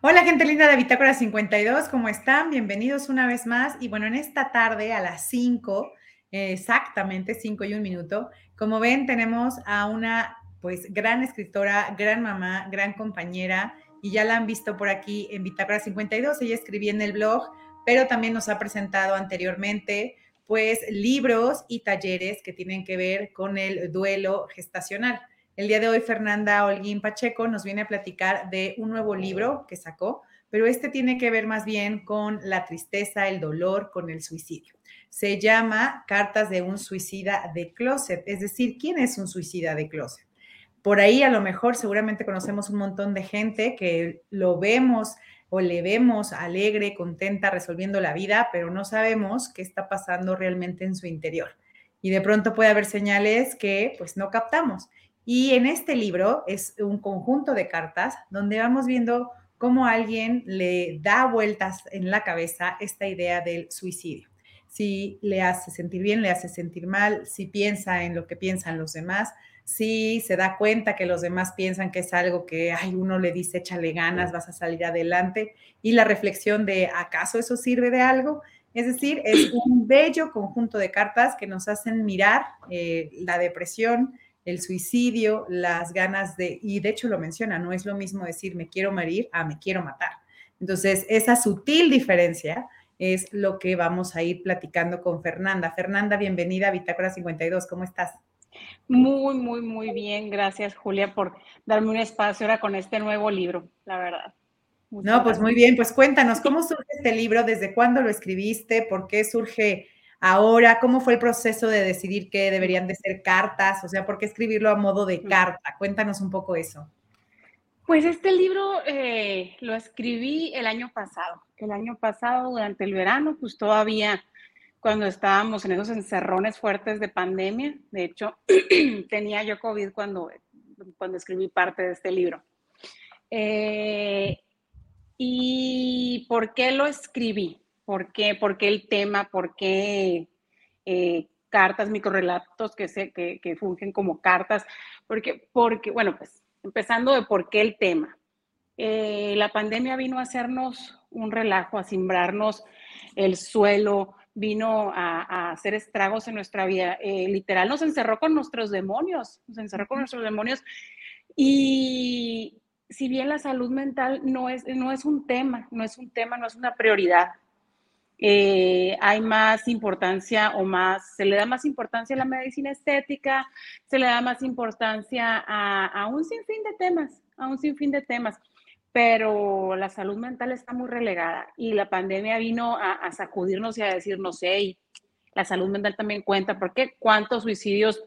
Hola gente linda de Bitácora 52, ¿cómo están? Bienvenidos una vez más. Y bueno, en esta tarde a las 5, exactamente 5 y un minuto, como ven, tenemos a una pues gran escritora, gran mamá, gran compañera, y ya la han visto por aquí en Bitácora 52. Ella escribía en el blog, pero también nos ha presentado anteriormente pues libros y talleres que tienen que ver con el duelo gestacional. El día de hoy, Fernanda Holguín Pacheco nos viene a platicar de un nuevo libro que sacó, pero este tiene que ver más bien con la tristeza, el dolor, con el suicidio. Se llama Cartas de un suicida de closet, es decir, ¿quién es un suicida de closet? Por ahí a lo mejor seguramente conocemos un montón de gente que lo vemos o le vemos alegre, contenta, resolviendo la vida, pero no sabemos qué está pasando realmente en su interior. Y de pronto puede haber señales que pues no captamos. Y en este libro es un conjunto de cartas donde vamos viendo cómo alguien le da vueltas en la cabeza esta idea del suicidio. Si le hace sentir bien, le hace sentir mal, si piensa en lo que piensan los demás, si se da cuenta que los demás piensan que es algo que, ay, uno le dice, échale ganas, vas a salir adelante, y la reflexión de, ¿acaso eso sirve de algo? Es decir, es un bello conjunto de cartas que nos hacen mirar eh, la depresión, el suicidio, las ganas de, y de hecho lo menciona, no es lo mismo decir me quiero morir a me quiero matar. Entonces, esa sutil diferencia es lo que vamos a ir platicando con Fernanda. Fernanda, bienvenida a Bitácora 52, ¿cómo estás? Muy, muy, muy bien. Gracias, Julia, por darme un espacio ahora con este nuevo libro, la verdad. no, pues muy bien, pues cuéntanos, ¿cómo surge este libro? ¿Desde cuándo lo escribiste? ¿Por qué surge Ahora, ¿cómo fue el proceso de decidir que deberían de ser cartas? O sea, ¿por qué escribirlo a modo de carta? Cuéntanos un poco eso. Pues este libro eh, lo escribí el año pasado. El año pasado, durante el verano, pues todavía cuando estábamos en esos encerrones fuertes de pandemia. De hecho, tenía yo COVID cuando, cuando escribí parte de este libro. Eh, ¿Y por qué lo escribí? ¿Por qué, por qué el tema? ¿Por qué eh, cartas, microrelatos que, se, que, que fungen como cartas? Porque, porque, bueno, pues empezando de por qué el tema. Eh, la pandemia vino a hacernos un relajo, a simbrarnos el suelo, vino a, hacer estragos en nuestra vida. Eh, literal, nos encerró con nuestros demonios, nos encerró con nuestros demonios. Y si bien la salud mental no es, no es un tema, no es un tema, no es una prioridad, eh, hay más importancia o más, se le da más importancia a la medicina estética, se le da más importancia a, un sinfín de temas, a un sinfín de temas, pero la salud mental está muy relegada y la pandemia vino a, sacudirnos y a decirnos, hey, la salud mental también cuenta, porque cuántos suicidios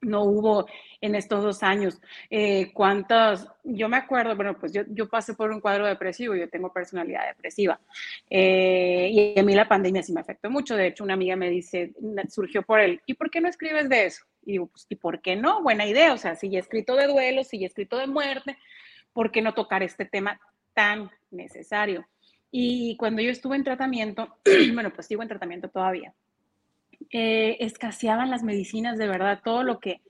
no hubo en estos dos años. Eh, ¿Cuántas? Yo me acuerdo, bueno, pues yo, yo, pasé por un cuadro depresivo, yo tengo personalidad depresiva. Eh, y a mí la pandemia sí me afectó mucho. De hecho, una amiga me dice, surgió por él, ¿y por qué no escribes de eso? Y pues, ¿y por qué no? Buena idea. O sea, si he escrito de duelo, si he escrito de muerte, ¿por qué no tocar este tema tan necesario? Y cuando yo estuve en tratamiento, bueno, pues sigo en tratamiento todavía eh, escaseaban las medicinas, de verdad, todo lo que,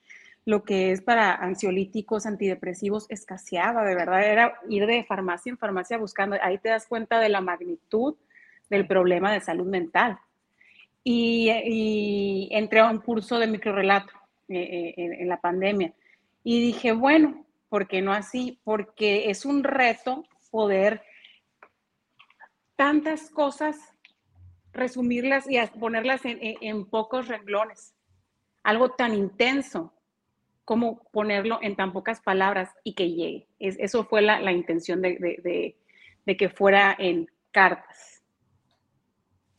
lo que es para ansiolíticos, antidepresivos, escaseaba, de verdad, era ir de farmacia en farmacia buscando, ahí te das cuenta de la magnitud del problema de salud mental. Y, entré a un curso de microrelato eh, eh, en la pandemia y dije, bueno, ¿por qué no así? Porque es un reto poder tantas cosas resumirlas y ponerlas en, pocos renglones. Algo tan intenso como ponerlo en tan pocas palabras y que llegue. eso fue la, intención de, que fuera en cartas.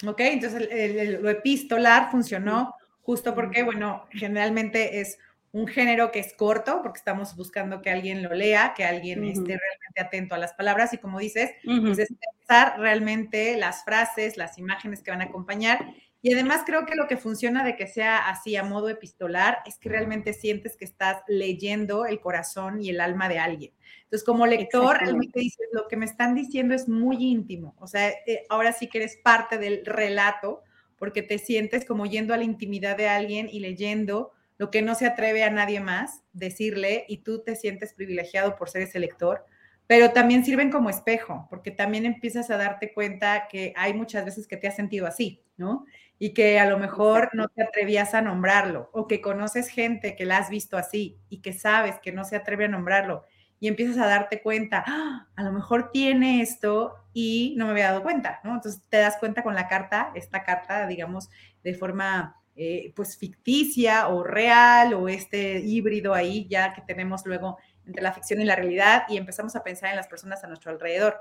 Ok, entonces lo epistolar funcionó justo porque, bueno, generalmente es un género que es corto, porque estamos buscando que alguien lo lea, que alguien esté realmente atento a las palabras y como dices, pues es pensar realmente las frases, las imágenes que van a acompañar. Y además creo que lo que funciona de que sea así a modo epistolar es que realmente sientes que estás leyendo el corazón y el alma de alguien. Entonces, como lector, realmente dices, lo que me están diciendo es muy íntimo. O sea, eh, ahora sí que eres parte del relato porque te sientes como yendo a la intimidad de alguien y leyendo lo que no se atreve a nadie más decirle y tú te sientes privilegiado por ser ese lector, pero también sirven como espejo, porque también empiezas a darte cuenta que hay muchas veces que te has sentido así, ¿no? Y que a lo mejor no te atrevías a nombrarlo, o que conoces gente que la has visto así y que sabes que no se atreve a nombrarlo, y empiezas a darte cuenta, ¡Ah! a lo mejor tiene esto y no me había dado cuenta, ¿no? Entonces te das cuenta con la carta, esta carta, digamos, de forma eh, pues ficticia o real o este híbrido ahí ya que tenemos luego entre la ficción y la realidad y empezamos a pensar en las personas a nuestro alrededor.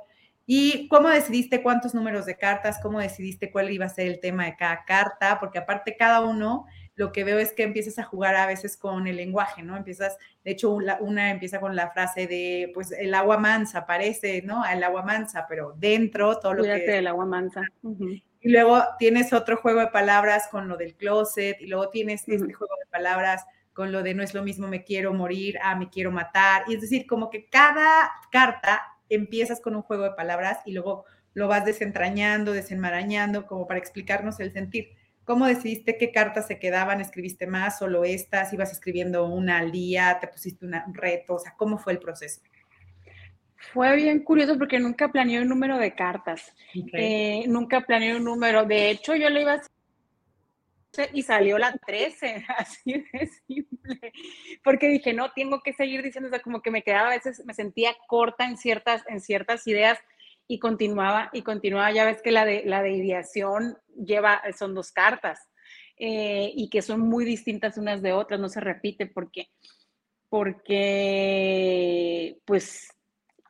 ¿Y cómo decidiste cuántos números de cartas? ¿Cómo decidiste cuál iba a ser el tema de cada carta? Porque aparte cada uno, lo que veo es que empiezas a jugar a veces con el lenguaje, ¿no? Empiezas, de hecho, una, empieza con la frase de, pues, el agua mansa, parece, ¿no? El agua mansa, pero dentro todo lo Cuídate que... del agua mansa. Y luego tienes otro juego de palabras con lo del closet, y luego tienes este juego de palabras con lo de no es lo mismo me quiero morir a me quiero matar. Y es decir, como que cada carta empiezas con un juego de palabras y luego lo vas desentrañando, desenmarañando, como para explicarnos el sentir. ¿Cómo decidiste qué cartas se quedaban? ¿Escribiste más? ¿Solo estas? ¿Ibas escribiendo una al día? ¿Te pusiste un reto? O sea, ¿cómo fue el proceso? Fue bien curioso porque nunca planeé un número de cartas. Eh, nunca planeé un número. De hecho, yo le iba a y salió la 13, así de simple. Porque dije, no, tengo que seguir diciendo, o sea, como que me quedaba a veces, me sentía corta en ciertas, en ciertas ideas y continuaba y continuaba. Ya ves que la de, la de ideación lleva, son dos cartas eh, y que son muy distintas unas de otras, no se repite porque, porque, pues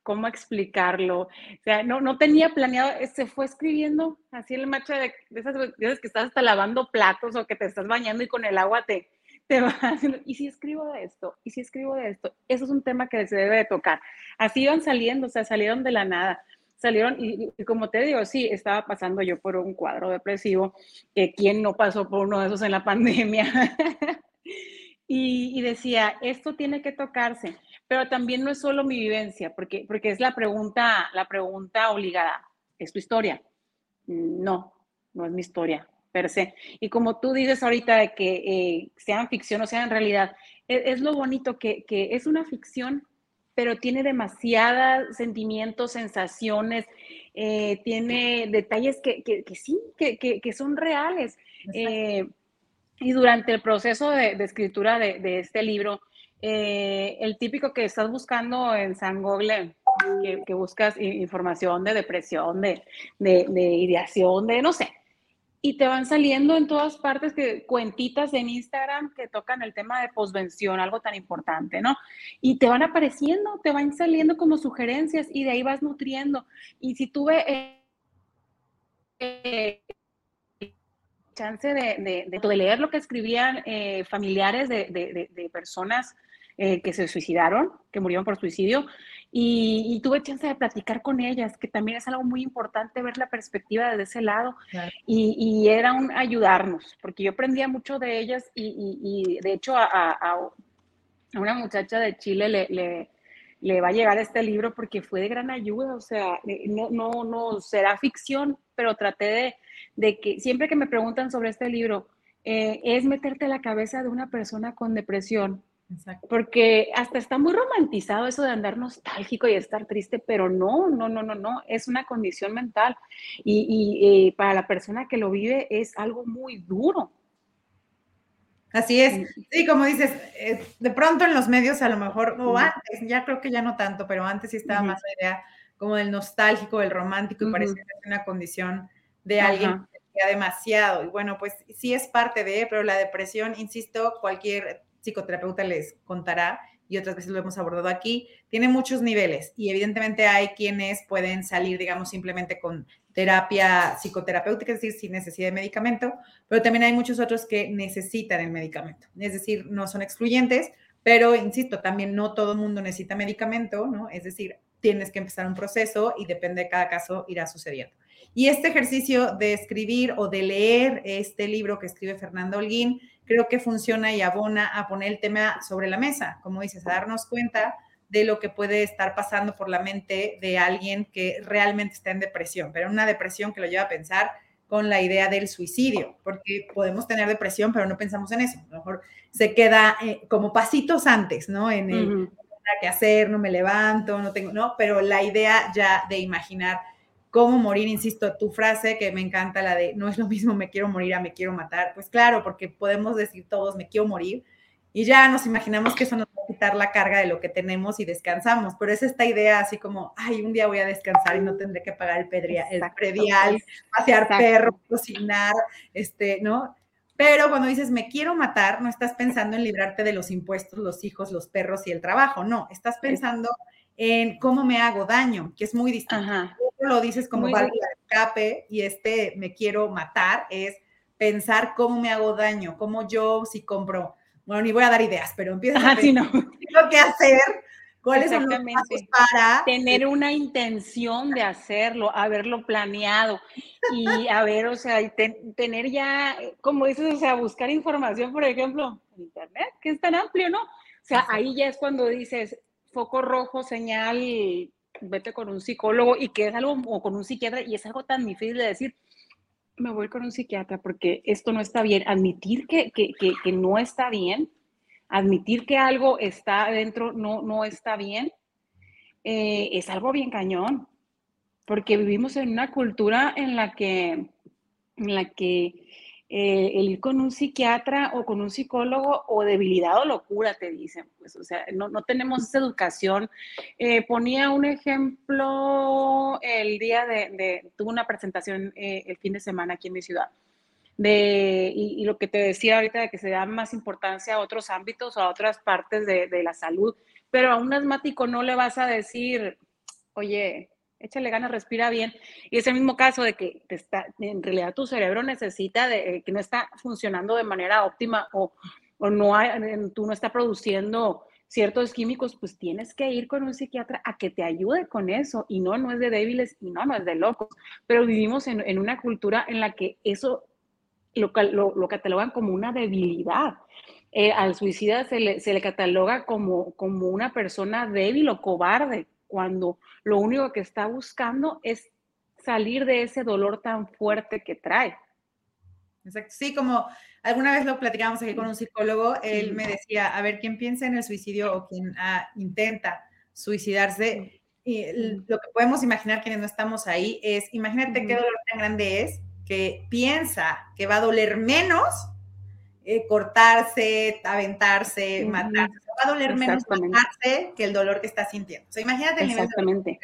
cómo explicarlo. O sea, no, no tenía planeado, se fue escribiendo así el macho de, esas veces que estás hasta lavando platos o que te estás bañando y con el agua te, te va haciendo, ¿y si escribo de esto? ¿Y si escribo de esto? Eso es un tema que se debe de tocar. Así iban saliendo, o sea, salieron de la nada. Salieron, y, como te digo, sí, estaba pasando yo por un cuadro depresivo, que quién no pasó por uno de esos en la pandemia. y, y decía, esto tiene que tocarse pero también no es solo mi vivencia, porque, porque es la pregunta, la pregunta obligada. ¿Es tu historia? No, no es mi historia, per se. Y como tú dices ahorita de que eh, sean ficción o sean realidad, e, es, lo bonito que, que, es una ficción, pero tiene demasiados sentimientos, sensaciones, eh, tiene detalles que, que, que sí, que, son reales. Eh, y durante el proceso de, de escritura de, de, este libro, eh, el típico que estás buscando en San Google, que, buscas información de depresión, de, ideación, de no sé. Y te van saliendo en todas partes que cuentitas en Instagram que tocan el tema de posvención, algo tan importante, ¿no? Y te van apareciendo, te van saliendo como sugerencias y de ahí vas nutriendo. Y si tuve eh, chance de, de, leer lo que escribían eh, familiares de, personas eh, que se suicidaron, que murieron por suicidio, y, tuve chance de platicar con ellas, que también es algo muy importante ver la perspectiva desde ese lado, y, era un ayudarnos, porque yo aprendía mucho de ellas, y, de hecho a, una muchacha de Chile le, le, va a llegar este libro porque fue de gran ayuda, o sea, no, no, no será ficción, pero traté de, de que siempre que me preguntan sobre este libro, eh, es meterte a la cabeza de una persona con depresión porque hasta está muy romantizado eso de andar nostálgico y estar triste, pero no, no, no, no, no, es una condición mental y, eh, para la persona que lo vive es algo muy duro. Así es. Sí, como dices, eh, de pronto en los medios a lo mejor, o antes, ya creo que ya no tanto, pero antes sí estaba más la idea como del nostálgico, del romántico, y parece que es una condición de alguien que demasiado. Y bueno, pues sí es parte de, pero la depresión, insisto, cualquier psicoterapeuta les contará y otras veces lo hemos abordado aquí, tiene muchos niveles y evidentemente hay quienes pueden salir, digamos, simplemente con terapia psicoterapéutica, es decir, sin necesidad de medicamento, pero también hay muchos otros que necesitan el medicamento, es decir, no son excluyentes, pero insisto, también no todo el mundo necesita medicamento, ¿no? Es decir, tienes que empezar un proceso y depende de cada caso irá sucediendo. Y este ejercicio de escribir o de leer este libro que escribe Fernando Holguín, creo que funciona y abona a poner el tema sobre la mesa, como dices, a darnos cuenta de lo que puede estar pasando por la mente de alguien que realmente está en depresión, pero una depresión que lo lleva a pensar con la idea del suicidio, porque podemos tener depresión, pero no pensamos en eso. A lo mejor se queda eh, como pasitos antes, ¿no? En el nada que hacer, no me levanto, no tengo, no, pero la idea ya de imaginar cómo morir, insisto, tu frase que me encanta, la de no es lo mismo me quiero morir a me quiero matar, pues claro, porque podemos decir todos me quiero morir y ya nos imaginamos que eso nos va a quitar la carga de lo que tenemos y descansamos, pero es esta idea así como, ay, un día voy a descansar y no tendré que pagar el, el predial, pasear perro, cocinar, este, ¿no? Pero cuando dices me quiero matar, no estás pensando en librarte de los impuestos, los hijos, los perros y el trabajo, no, estás pensando en cómo me hago daño, que es muy distinto. Lo dices como válvula de escape y este me quiero matar es pensar cómo me hago daño, cómo yo si compro, bueno, ni voy a dar ideas, pero empiezo a decir no. qué hacer, cuáles son los pasos para tener una intención de hacerlo, haberlo planeado y a ver, o sea, tener ya, como dices, o sea, buscar información, por ejemplo, en internet, que es tan amplio, ¿no? O sea, ahí ya es cuando dices, foco rojo, señal, vete con un psicólogo y que es algo, o con un psiquiatra, y es algo tan difícil de decir, me voy con un psiquiatra porque esto no está bien. Admitir que, que, que, no está bien, admitir que algo está adentro no, no está bien, eh, es algo bien cañón, porque vivimos en una cultura en la que, en la que eh, el ir con un psiquiatra o con un psicólogo o debilidad o locura, te dicen, pues, o sea, no, no tenemos esa educación. Eh, ponía un ejemplo el día de, de tuve una presentación eh, el fin de semana aquí en mi ciudad. De, y, lo que te decía ahorita de que se da más importancia a otros ámbitos o a otras partes de, de la salud, pero a un asmático no le vas a decir, oye, échale ganas, respira bien. Y ese mismo caso de que te está, en realidad tu cerebro necesita, de, eh, que no está funcionando de manera óptima o, o no hay, tú no está produciendo ciertos químicos, pues tienes que ir con un psiquiatra a que te ayude con eso. Y no, no es de débiles y no, no es de locos. Pero vivimos en, en una cultura en la que eso lo, lo, lo catalogan como una debilidad. Eh, al suicida se le, se le cataloga como, como una persona débil o cobarde, cuando lo único que está buscando es salir de ese dolor tan fuerte que trae. Exacto. Sí, como alguna vez lo platicamos aquí con un psicólogo, él me decía, a ver, ¿quién piensa en el suicidio o quien ah, intenta suicidarse? Y lo que podemos imaginar quienes no estamos ahí es, imagínate qué dolor tan grande es que piensa que va a doler menos eh, cortarse, aventarse, matarse. Va a doler menos matarse que el dolor que está sintiendo. O sea, imagínate el nivel de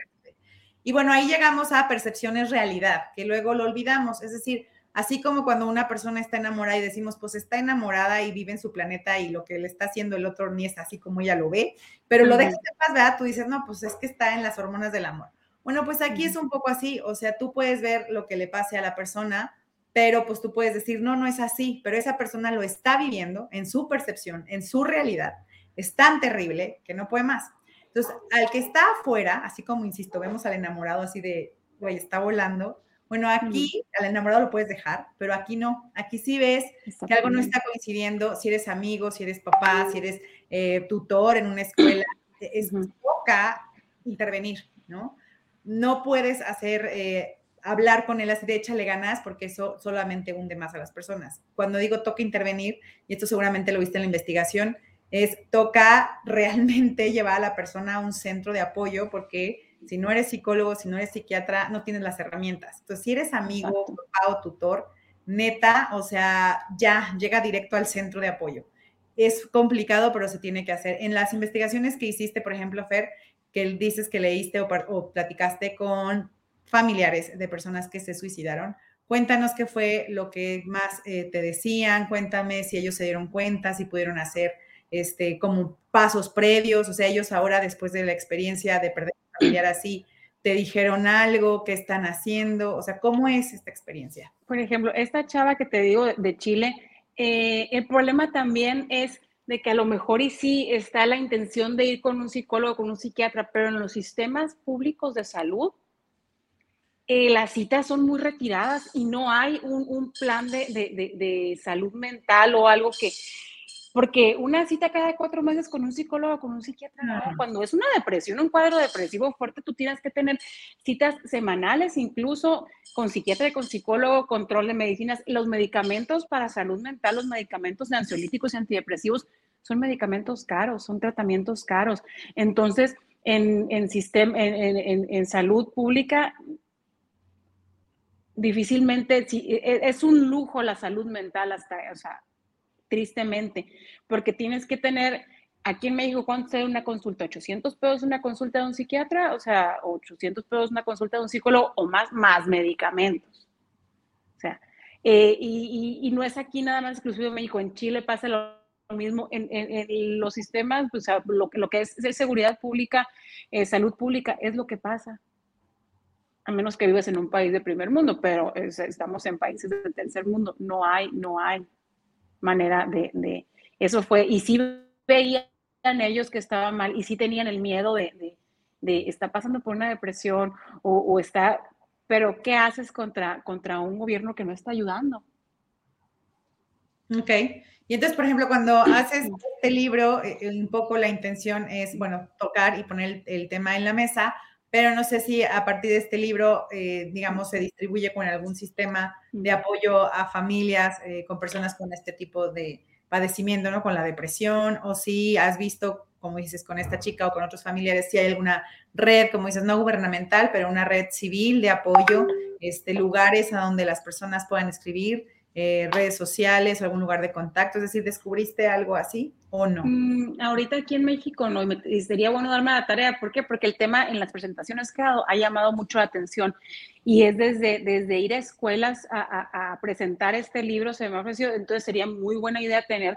Y bueno, ahí llegamos a percepciones realidad, que luego lo olvidamos. Es decir, así como cuando una persona está enamorada y decimos, pues está enamorada y vive en su planeta y lo que le está haciendo el otro ni es así como ella lo ve, pero lo dejas de paz, ¿verdad? Tú dices, no, pues es que está en las hormonas del amor. Bueno, pues aquí es un poco así, o sea, tú puedes ver lo que le pase a la persona, pero pues tú puedes decir, no, no es así, pero esa persona lo está viviendo en su percepción, en su realidad. Es tan terrible que no puede más. Entonces, al que está afuera, así como, insisto, vemos al enamorado así de, güey, está volando. Bueno, aquí al enamorado lo puedes dejar, pero aquí no. Aquí sí ves que algo no está coincidiendo. Si eres amigo, si eres papá, si eres eh, tutor en una escuela, es poca intervenir, ¿no? No puedes hacer eh, hablar con él así de échale ganas, porque eso solamente hunde más a las personas. Cuando digo toca intervenir, y esto seguramente lo viste en la investigación, es toca realmente llevar a la persona a un centro de apoyo, porque si no eres psicólogo, si no eres psiquiatra, no tienes las herramientas. Entonces, si eres amigo, papá o tutor, neta, o sea, ya llega directo al centro de apoyo. Es complicado, pero se tiene que hacer. En las investigaciones que hiciste, por ejemplo, Fer, que dices que leíste o, o platicaste con familiares de personas que se suicidaron. Cuéntanos qué fue lo que más eh, te decían, cuéntame si ellos se dieron cuenta, si pudieron hacer este, como pasos previos, o sea, ellos ahora después de la experiencia de perder a familiar así, te dijeron algo, qué están haciendo, o sea, ¿cómo es esta experiencia? Por ejemplo, esta chava que te digo de Chile, eh, el problema también es de que a lo mejor y sí está la intención de ir con un psicólogo, con un psiquiatra, pero en los sistemas públicos de salud eh, las citas son muy retiradas y no hay un, plan de, salud mental o algo que, porque una cita cada cuatro meses con un psicólogo, con un psiquiatra, cuando es una depresión, un cuadro depresivo fuerte, tú tienes que tener citas semanales, incluso con psiquiatra y con psicólogo, control de medicinas, los medicamentos para salud mental, los medicamentos ansiolíticos y antidepresivos son medicamentos caros, son tratamientos caros. Entonces, en, en, sistema, en, en salud pública, difícilmente, e, es un lujo la salud mental hasta, o sea, tristemente, porque tienes que tener, aquí en México, ¿cuánto es una consulta? ¿800 pesos una consulta de un psiquiatra? O sea, 800 pesos una consulta de un psicólogo o más, más medicamentos. O sea, eh, y, no es aquí nada más exclusivo de México, en Chile pasa lo mismo, en, los sistemas, o sea, lo, que es seguridad pública, eh, salud pública, es lo que pasa a menos que vives en un país de primer mundo, pero estamos en países del tercer mundo, no hay, no hay manera de, eso fue, y sí veían ellos que estaban mal, y sí tenían el miedo de, de, está pasando por una depresión, o, está, pero ¿qué haces contra, contra un gobierno que no está ayudando? Ok, y entonces, por ejemplo, cuando haces este libro, eh, un poco la intención es, bueno, tocar y poner el tema en la mesa, pero no sé si a partir de este libro, eh, digamos, se distribuye con algún sistema de apoyo a familias eh, con personas con este tipo de padecimiento, ¿no? Con la depresión, o si has visto, como dices, con esta chica o con otros familiares, si hay alguna red, como dices, no gubernamental, pero una red civil de apoyo, este, lugares a donde las personas puedan escribir eh, redes sociales o algún lugar de contacto? Es decir, ¿descubriste algo así o no? Mm, ahorita aquí en México no, y, sería bueno darme la tarea. ¿Por qué? Porque el tema en las presentaciones que ha llamado mucho la atención y es desde, desde ir a escuelas a, presentar este libro, se me ha ofrecido, entonces sería muy buena idea tener,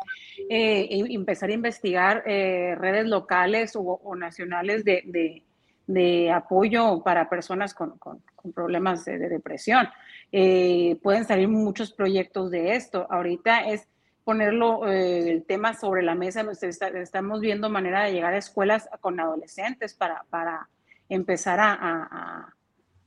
eh, empezar a investigar eh, redes locales o, nacionales de, de, apoyo para personas con, con, problemas de depresión. Eh, pueden salir muchos proyectos de esto. Ahorita es ponerlo eh, el tema sobre la mesa. estamos viendo manera de llegar a escuelas con adolescentes para, para empezar a,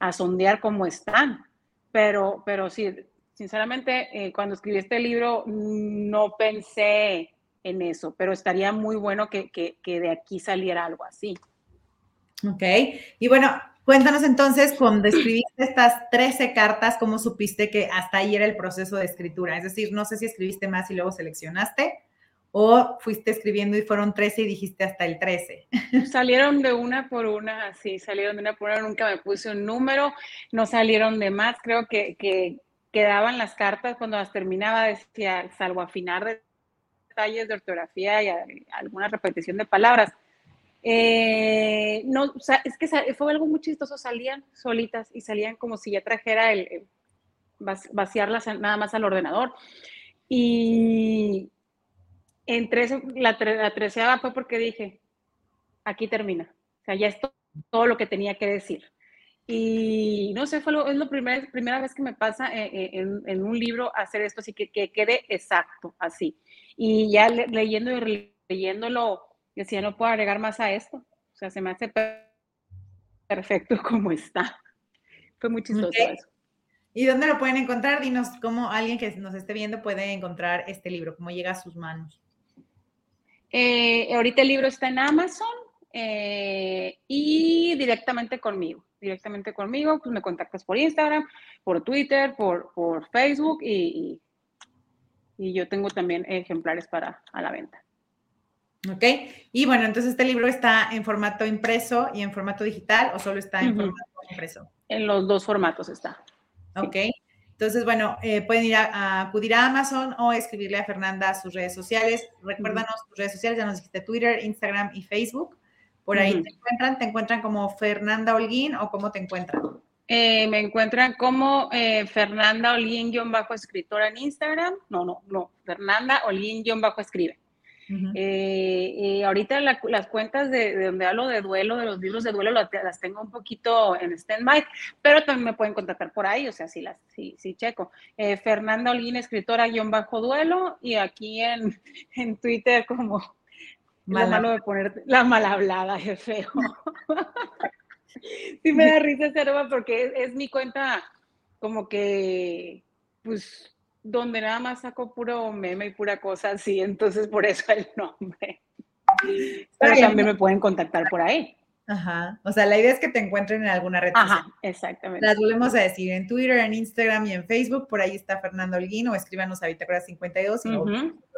a, sondear cómo están. Pero, pero sí, sinceramente, eh, cuando escribí este libro no pensé en eso, pero estaría muy bueno que, que, que de aquí saliera algo así. Ok, y bueno, Cuéntanos entonces, cuando escribiste estas 13 cartas, ¿cómo supiste que hasta ahí era el proceso de escritura? Es decir, no sé si escribiste más y luego seleccionaste o fuiste escribiendo y fueron 13 y dijiste hasta el 13. Salieron de una por una, sí, salieron de una por una, nunca me puse un número, no salieron de más, creo que, que quedaban las cartas cuando las terminaba, decía, salvo afinar detalles de ortografía y alguna repetición de palabras eh, no, o sea, es que fue algo muy chistoso, salían solitas y salían como si ya trajera el, vaciarlas nada más al ordenador. Y entre la, la treceava fue porque dije, aquí termina. O sea, ya es todo, lo que tenía que decir. Y no sé, fue es la primer, primera vez que me pasa eh, eh, en, un libro hacer esto, así que quede exacto, así. Y ya leyendo y leyéndolo decía, no puedo agregar más a esto. O sea, se me hace perfecto como está. Fue muy chistoso eso. ¿Y dónde lo pueden encontrar? Dinos cómo alguien que nos esté viendo puede encontrar este libro, cómo llega a sus manos. Eh, ahorita el libro está en Amazon eh, y directamente conmigo. Directamente conmigo, pues me contactas por Instagram, por Twitter, por, por Facebook y, y, y yo tengo también ejemplares para a la venta. ¿Ok? Y bueno, entonces este libro está en formato impreso y en formato digital o solo está en formato impreso? En los dos formatos está. Ok. Entonces, bueno, eh, pueden ir a, acudir a Amazon o escribirle a Fernanda a sus redes sociales. Recuérdanos tus redes sociales, ya nos dijiste Twitter, Instagram y Facebook. Por ahí te encuentran, te encuentran como Fernanda Holguín o cómo te encuentran. Eh, me encuentran como eh, Fernanda Holguín-escritora en Instagram. No, no, no. Fernanda Holguín-escribe. Eh, ahorita las cuentas de, donde hablo de duelo, de los libros de duelo, las, tengo un poquito en stand-by, pero también me pueden contactar por ahí, o sea, sí, las, sí, sí checo. Eh, Fernanda Olguín, escritora guion bajo duelo, y aquí en, en Twitter como malo de poner la mal hablada, es feo. sí me da risa ese porque es, es mi cuenta como que, pues, donde nada más saco puro meme y pura cosa así, entonces por eso el nombre. Pero también me pueden contactar por ahí. Ajá, o sea, la idea es que te encuentren en alguna red Ajá, exactamente. Las volvemos a decir en Twitter, en Instagram y en Facebook, por ahí está Fernando Holguín o escríbanos a Bitácora 52 y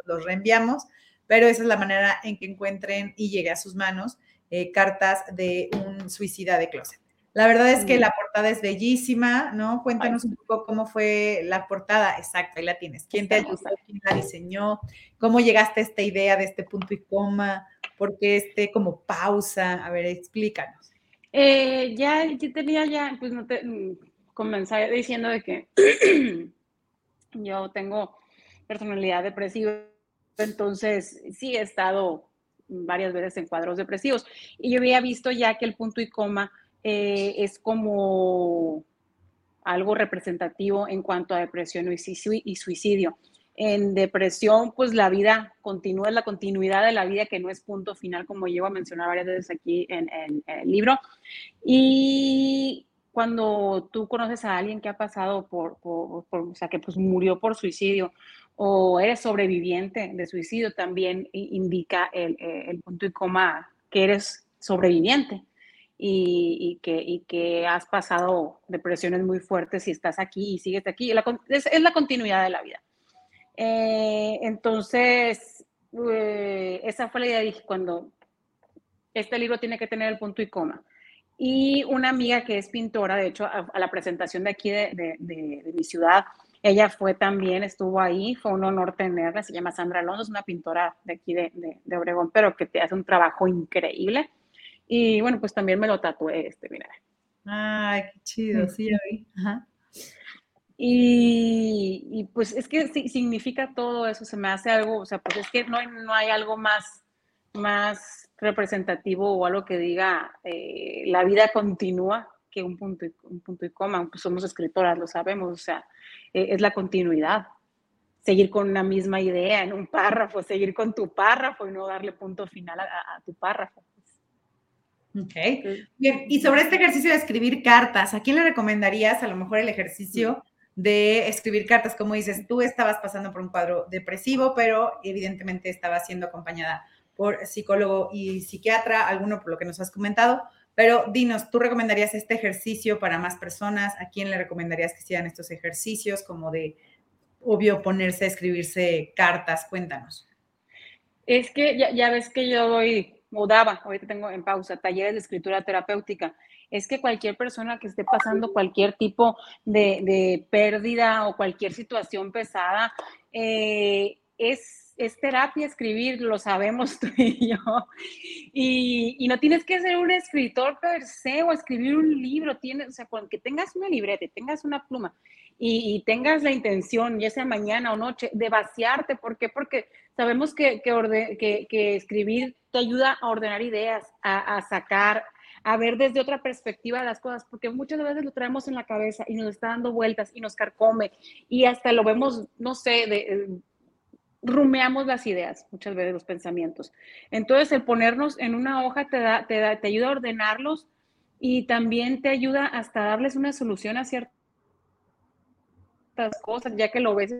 los reenviamos. pero esa es la manera en que encuentren y llegue a sus manos eh, cartas de un suicida de closet. La verdad es que la portada es bellísima, ¿no? Cuéntanos un poco cómo fue la portada. Exacto, ahí la tienes. ¿Quién te ayudó? ¿Quién la diseñó? ¿Cómo llegaste a esta idea de este punto y coma? ¿Por qué este como pausa? A ver, explícanos. Eh, ya, yo tenía ya, pues no te mm, comencé diciendo de que yo tengo personalidad depresiva, entonces sí he estado varias veces en cuadros depresivos y yo había visto ya que el punto y coma eh, es como algo representativo en cuanto a depresión y suicidio. En depresión, pues la vida continúa, es la continuidad de la vida que no es punto final, como llevo a mencionar varias veces aquí en, el libro. Y cuando tú conoces a alguien que ha pasado por, o sea, que pues murió por suicidio o eres sobreviviente de suicidio, también indica el, el punto y coma que eres sobreviviente y, que, y, que, has pasado depresiones muy fuertes y estás aquí y sigues aquí. es, la continuidad de la vida. Eh, entonces, eh, esa fue la idea, dije, cuando este libro tiene que tener el punto y coma. Y una amiga que es pintora, de hecho, a, la presentación de aquí de, de, de, mi ciudad, ella fue también, estuvo ahí, fue un honor tenerla, se llama Sandra Alonso, es una pintora de aquí de, Obregón, pero que te hace un trabajo increíble. Y bueno, pues también me lo tatué este, mira. Ay, qué chido, sí, ya vi. Y, y, pues es que significa todo eso, se me hace algo, o sea, pues es que no hay, no hay algo más, más representativo o algo que diga eh, la vida continúa que un punto y, un punto y coma, pues somos escritoras, lo sabemos, o sea, eh, es la continuidad. Seguir con una misma idea en un párrafo, seguir con tu párrafo y no darle punto final a tu párrafo. Ok. Bien, y sobre este ejercicio de escribir cartas, ¿a quién le recomendarías a lo mejor el ejercicio de escribir cartas? Como dices, tú estabas pasando por un cuadro depresivo, pero evidentemente estabas siendo acompañada por psicólogo y psiquiatra, alguno por lo que nos has comentado. Pero dinos, ¿tú recomendarías este ejercicio para más personas? ¿A quién le recomendarías que hicieran estos ejercicios como de, obvio, ponerse a escribirse cartas? Cuéntanos. Es que ya, ya ves que yo doy o daba, ahorita tengo en pausa, talleres de escritura terapéutica, es que cualquier persona que esté pasando cualquier tipo de, pérdida o cualquier situación pesada, eh, es, terapia escribir, lo sabemos tú y yo. Y, no tienes que ser un escritor per se o escribir un libro, tienes, o sea, con que tengas una libreta, tengas una pluma y, tengas la intención, ya sea mañana o noche, de vaciarte. ¿Por qué? Porque sabemos que, que, escribir te ayuda a ordenar ideas, a, sacar, a ver desde otra perspectiva las cosas, porque muchas veces lo traemos en la cabeza y nos está dando vueltas y nos carcome y hasta lo vemos, no sé, eh, rumeamos las ideas, muchas veces los pensamientos. Entonces, el ponernos en una hoja te, da, te, da, te ayuda a ordenarlos y también te ayuda hasta darles una solución a ciertas cosas, ya que lo ves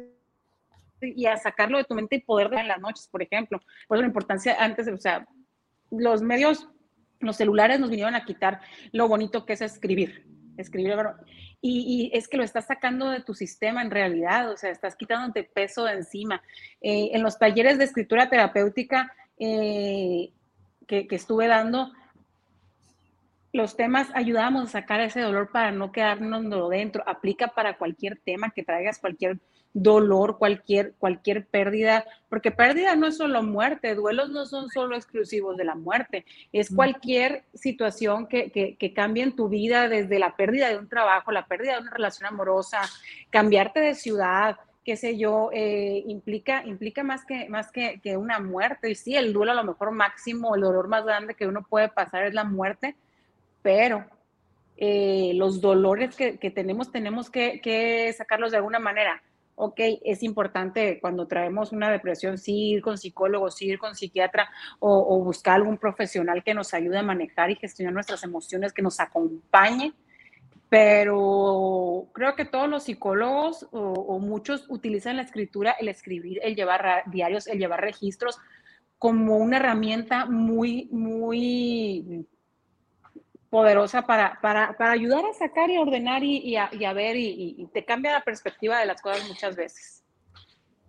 y a sacarlo de tu mente y poder en las noches, por ejemplo. Por eso la importancia antes, o sea, los medios, los celulares nos vinieron a quitar lo bonito que es escribir, escribir, y, y, es que lo estás sacando de tu sistema en realidad, o sea, estás quitándote peso de encima. Eh, en los talleres de escritura terapéutica eh, que, que estuve dando, los temas ayudamos a sacar ese dolor para no quedarnos dentro. Aplica para cualquier tema que traigas, cualquier dolor, cualquier, cualquier pérdida, porque pérdida no es solo muerte, duelos no son solo exclusivos de la muerte, es cualquier situación que, que, cambie en tu vida, desde la pérdida de un trabajo, la pérdida de una relación amorosa, cambiarte de ciudad, qué sé yo, eh, implica, implica más, que, más que, que una muerte. Y sí, el duelo a lo mejor máximo, el dolor más grande que uno puede pasar es la muerte, pero eh, los dolores que, tenemos tenemos que, sacarlos de alguna manera. Ok, es importante cuando traemos una depresión, sí ir con psicólogo, sí ir con psiquiatra o, buscar algún profesional que nos ayude a manejar y gestionar nuestras emociones, que nos acompañe. Pero creo que todos los psicólogos o, o muchos utilizan la escritura, el escribir, el llevar diarios, el llevar registros como una herramienta muy, muy poderosa para, para, para, ayudar a sacar y ordenar y, y, a, ver y, te cambia la perspectiva de las cosas muchas veces.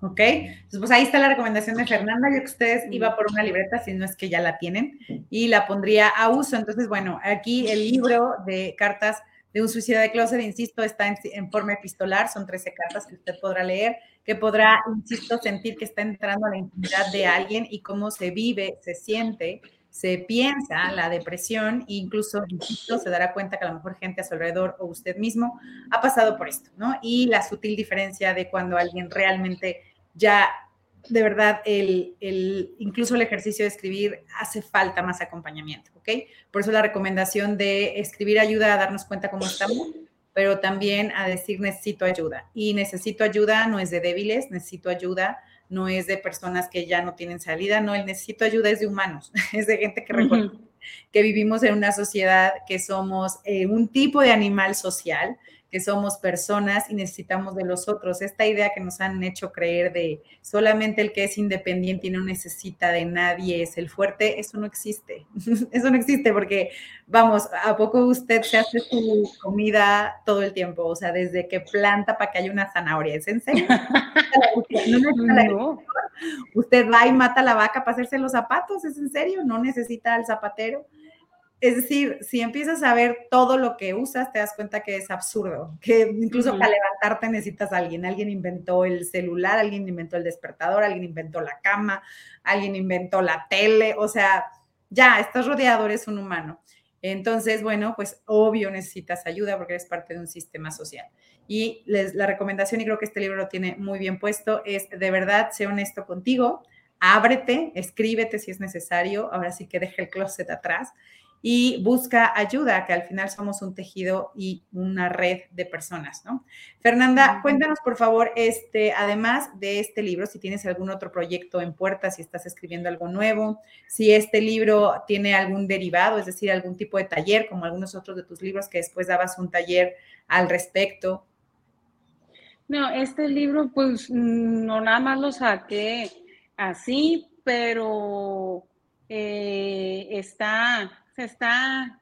¿ok? Entonces, pues ahí está la recomendación de Fernanda. Yo que ustedes iba por una libreta, si no es que ya la tienen, y la pondría a uso. Entonces, bueno, aquí el libro de cartas de un suicida de closet, insisto, está en, forma epistolar, son 13 cartas que usted podrá leer, que podrá, insisto, sentir que está entrando a la intimidad de alguien y cómo se vive, se siente, se piensa la depresión e incluso, insisto, se dará cuenta que a lo mejor gente a su alrededor o usted mismo ha pasado por esto, ¿no? Y la sutil diferencia de cuando alguien realmente ya de verdad, el, el, incluso el ejercicio de escribir hace falta más acompañamiento, ¿ok? Por eso la recomendación de escribir ayuda a darnos cuenta cómo estamos, pero también a decir necesito ayuda. Y necesito ayuda no es de débiles, necesito ayuda no es de personas que ya no tienen salida, no, el necesito ayuda es de humanos, es de gente que reconoce que vivimos en una sociedad, que somos eh, un tipo de animal social, que somos personas y necesitamos de los otros. Esta idea que nos han hecho creer de solamente el que es independiente y no necesita de nadie es el fuerte, eso no existe. Eso no existe porque, vamos, ¿a poco usted se hace su comida todo el tiempo? O sea, desde que planta para que haya una zanahoria. ¿Es en serio? No Usted va y mata la vaca para hacerse los zapatos, ¿es en serio? No necesita al zapatero. Es decir, si empiezas a ver todo lo que usas, te das cuenta que es absurdo, que incluso para levantarte necesitas a alguien. Alguien inventó el celular, alguien inventó el despertador, alguien inventó la cama, alguien inventó la tele, o sea, ya, estás rodeado, eres un humano. Entonces, bueno, pues obvio necesitas ayuda porque eres parte de un sistema social. Y les, la recomendación, y creo que este libro lo tiene muy bien puesto, es de verdad, sé honesto contigo, ábrete, escríbete si es necesario, ahora sí que deja el closet atrás y busca ayuda, que al final somos un tejido y una red de personas, ¿no? Fernanda, cuéntanos por favor, este, además de este libro, si tienes algún otro proyecto en puerta, si estás escribiendo algo nuevo, si este libro tiene algún derivado, es decir, algún tipo de taller, como algunos otros de tus libros que después dabas un taller al respecto. No, este libro, pues no nada más lo saqué así, pero eh, está se está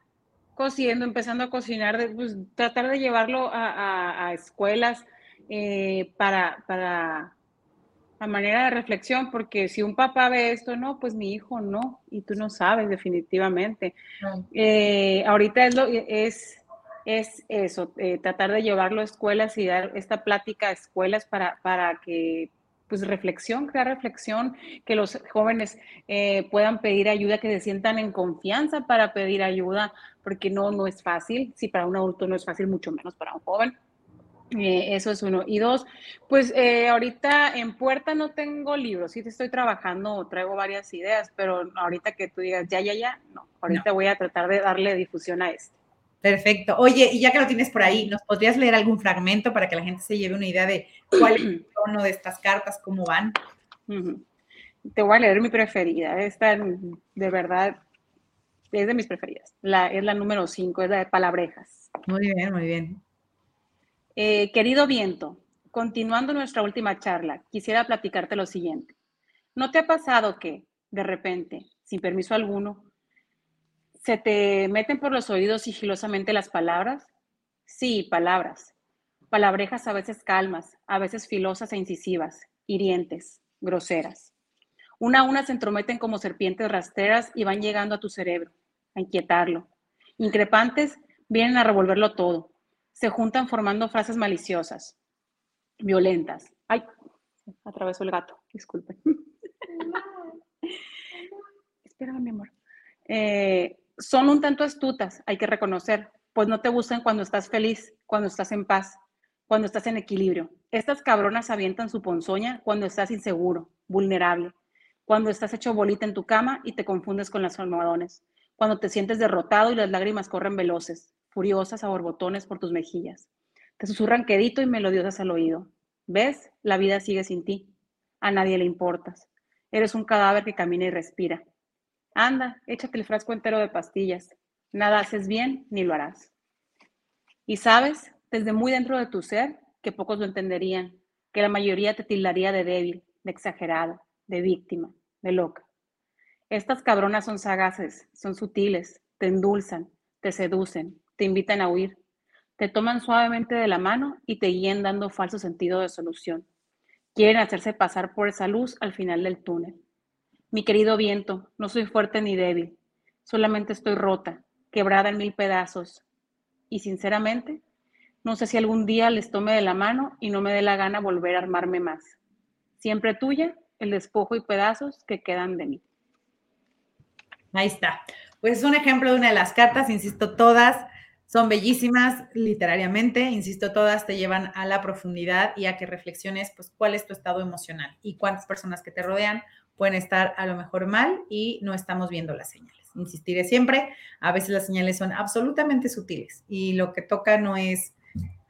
cociendo, empezando a cocinar, pues, tratar de llevarlo a, escuelas eh, para, para a manera de reflexión, porque si un papá ve esto, no, pues mi hijo no, y tú no sabes definitivamente. Eh, ahorita es, lo, es, es eso, eh, tratar de llevarlo a escuelas y dar esta plática a escuelas para, para que pues reflexión, crear reflexión, que los jóvenes eh, puedan pedir ayuda, que se sientan en confianza para pedir ayuda, porque no, no es fácil. Si para un adulto no es fácil, mucho menos para un joven. Eh, eso es uno. Y dos, pues eh, ahorita en puerta no tengo libros, sí te estoy trabajando, traigo varias ideas, pero ahorita que tú digas ya, ya, ya, no, ahorita voy a tratar de darle difusión a esto. Perfecto. Oye, y ya que lo tienes por ahí, ¿nos podrías leer algún fragmento para que la gente se lleve una idea de cuál es el tono de estas cartas, cómo van? Te voy a leer mi preferida. Esta, de verdad, es de mis preferidas. La, es la número 5, es la de Palabrejas. Muy bien, muy bien. Eh, querido viento, continuando nuestra última charla, quisiera platicarte lo siguiente. ¿No te ha pasado que, de repente, sin permiso alguno, ¿Se te meten por los oídos sigilosamente las palabras? Sí, palabras. Palabrejas a veces calmas, a veces filosas e incisivas, hirientes, groseras. Una a una se entrometen como serpientes rastreras y van llegando a tu cerebro, a inquietarlo. Increpantes vienen a revolverlo todo. Se juntan formando frases maliciosas, violentas. Ay, atravesó el gato, disculpe. Espera, mi amor. Eh, son un tanto astutas, hay que reconocer, pues no te buscan cuando estás feliz, cuando estás en paz, cuando estás en equilibrio. Estas cabronas avientan su ponzoña cuando estás inseguro, vulnerable, cuando estás hecho bolita en tu cama y te confundes con las almohadones, cuando te sientes derrotado y las lágrimas corren veloces, furiosas a borbotones por tus mejillas. Te susurran quedito y melodiosas al oído. ¿Ves? La vida sigue sin ti. A nadie le importas. Eres un cadáver que camina y respira. Anda, échate el frasco entero de pastillas. Nada haces bien ni lo harás. Y sabes, desde muy dentro de tu ser, que pocos lo entenderían, que la mayoría te tildaría de débil, de exagerado, de víctima, de loca. Estas cabronas son sagaces, son sutiles, te endulzan, te seducen, te invitan a huir, te toman suavemente de la mano y te guían dando falso sentido de solución. quieren hacerse pasar por esa luz al final del túnel. Mi querido viento, no soy fuerte ni débil, solamente estoy rota, quebrada en mil pedazos. Y sinceramente, no sé si algún día les tome de la mano y no me dé la gana volver a armarme más. Siempre tuya, el despojo y pedazos que quedan de mí. Ahí está. Pues es un ejemplo de una de las cartas, insisto, todas son bellísimas literariamente, insisto, todas te llevan a la profundidad y a que reflexiones, pues, cuál es tu estado emocional y cuántas personas que te rodean pueden estar a lo mejor mal y no estamos viendo las señales. Insistiré siempre, a veces las señales son absolutamente sutiles y lo que toca no es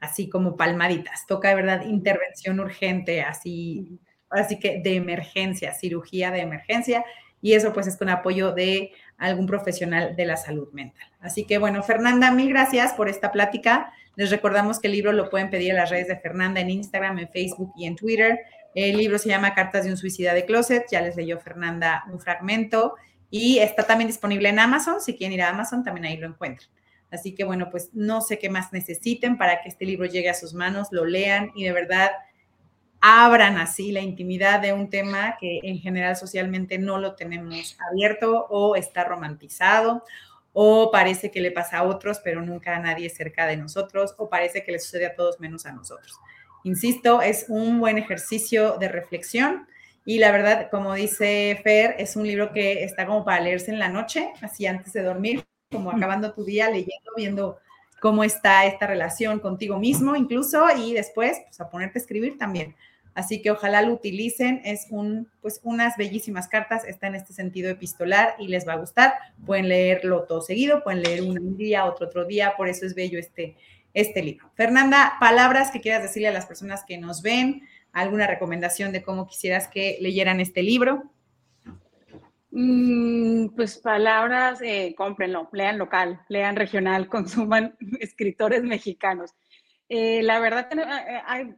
así como palmaditas, toca de verdad intervención urgente, así, así que de emergencia, cirugía de emergencia y eso pues es con apoyo de algún profesional de la salud mental. Así que bueno, Fernanda, mil gracias por esta plática. Les recordamos que el libro lo pueden pedir a las redes de Fernanda en Instagram, en Facebook y en Twitter. El libro se llama Cartas de un suicida de closet. Ya les leyó Fernanda un fragmento y está también disponible en Amazon. Si quieren ir a Amazon, también ahí lo encuentran. Así que bueno, pues no sé qué más necesiten para que este libro llegue a sus manos, lo lean y de verdad abran así la intimidad de un tema que en general socialmente no lo tenemos abierto o está romantizado o parece que le pasa a otros, pero nunca a nadie cerca de nosotros, o parece que le sucede a todos menos a nosotros. Insisto, es un buen ejercicio de reflexión y la verdad, como dice Fer, es un libro que está como para leerse en la noche, así antes de dormir, como acabando tu día leyendo, viendo cómo está esta relación contigo mismo incluso y después pues a ponerte a escribir también. Así que ojalá lo utilicen. Es un, pues unas bellísimas cartas, está en este sentido epistolar y les va a gustar. Pueden leerlo todo seguido, pueden leer un día, otro otro día, por eso es bello este, este libro. Fernanda, palabras que quieras decirle a las personas que nos ven, alguna recomendación de cómo quisieras que leyeran este libro. Mm, pues palabras, eh, cómprenlo, lean local, lean regional, consuman escritores mexicanos. Eh, la verdad, eh,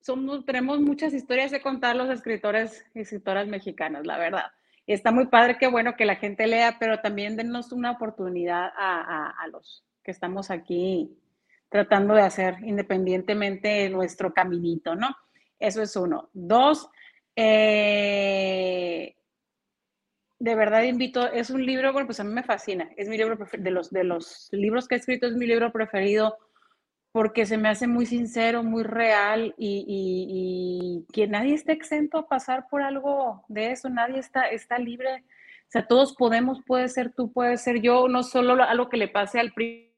somos, tenemos muchas historias de contar los escritores y escritoras mexicanas, la verdad. está muy padre, qué bueno que la gente lea, pero también denos una oportunidad a, los que estamos aquí tratando de hacer independientemente nuestro caminito, ¿no? Eso es uno. Dos, eh, de verdad invito, es un libro, bueno, pues a mí me fascina, es mi libro de los, de los libros que he escrito, es mi libro preferido porque se me hace muy sincero, muy real y, que nadie esté exento a pasar por algo de eso, nadie está, está libre. O sea, todos podemos, puede ser tú, puede ser yo, no solo algo que le pase al primo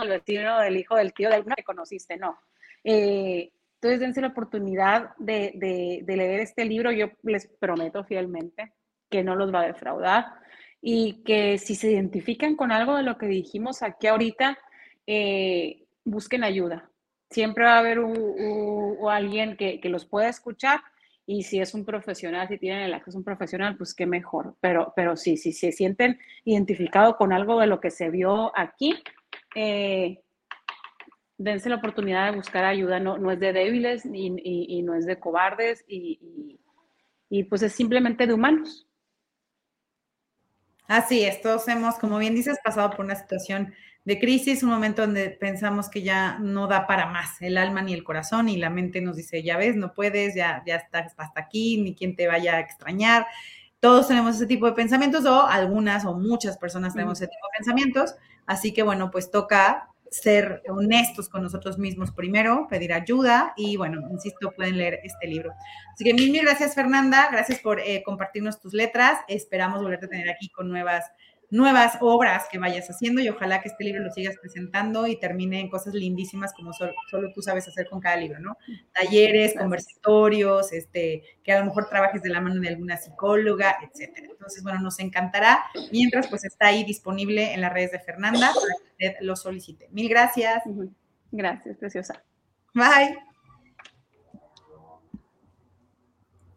del vecino, del hijo, del tío, de alguna que conociste, no. Eh, entonces, dense la oportunidad de, de leer este libro. Yo les prometo fielmente que no los va a defraudar y que si se identifican con algo de lo que dijimos aquí ahorita, eh, busquen ayuda. Siempre va a haber alguien que, los pueda escuchar y si es un profesional, si tienen el acceso a un profesional, pues qué mejor. Pero, pero sí, si se sienten identificados con algo de lo que se vio aquí, eh, dense la oportunidad de buscar ayuda. No, no es de débiles y, no es de cobardes y, y pues es simplemente de humanos. Así es, todos hemos, como bien dices, pasado por una situación de crisis, un momento donde pensamos que ya no da para más el alma ni el corazón y la mente nos dice, ya ves, no puedes, ya, ya estás hasta aquí, ni quien te vaya a extrañar. Todos tenemos ese tipo de pensamientos o algunas o muchas personas tenemos ese tipo de pensamientos. Así que bueno, pues toca ser honestos con nosotros mismos primero, pedir ayuda y bueno, insisto, pueden leer este libro. Así que mil, mil gracias Fernanda, gracias por eh, compartirnos tus letras. Esperamos volverte a tener aquí con nuevas nuevas obras que vayas haciendo y ojalá que este libro lo sigas presentando y termine en cosas lindísimas como solo, tú sabes hacer con cada libro, ¿no? Talleres, conversatorios, este, que a lo mejor trabajes de la mano de alguna psicóloga, etcétera. Entonces, bueno, nos encantará. Mientras, pues está ahí disponible en las redes de Fernanda para que usted lo solicite. Mil gracias. Gracias, preciosa. Bye.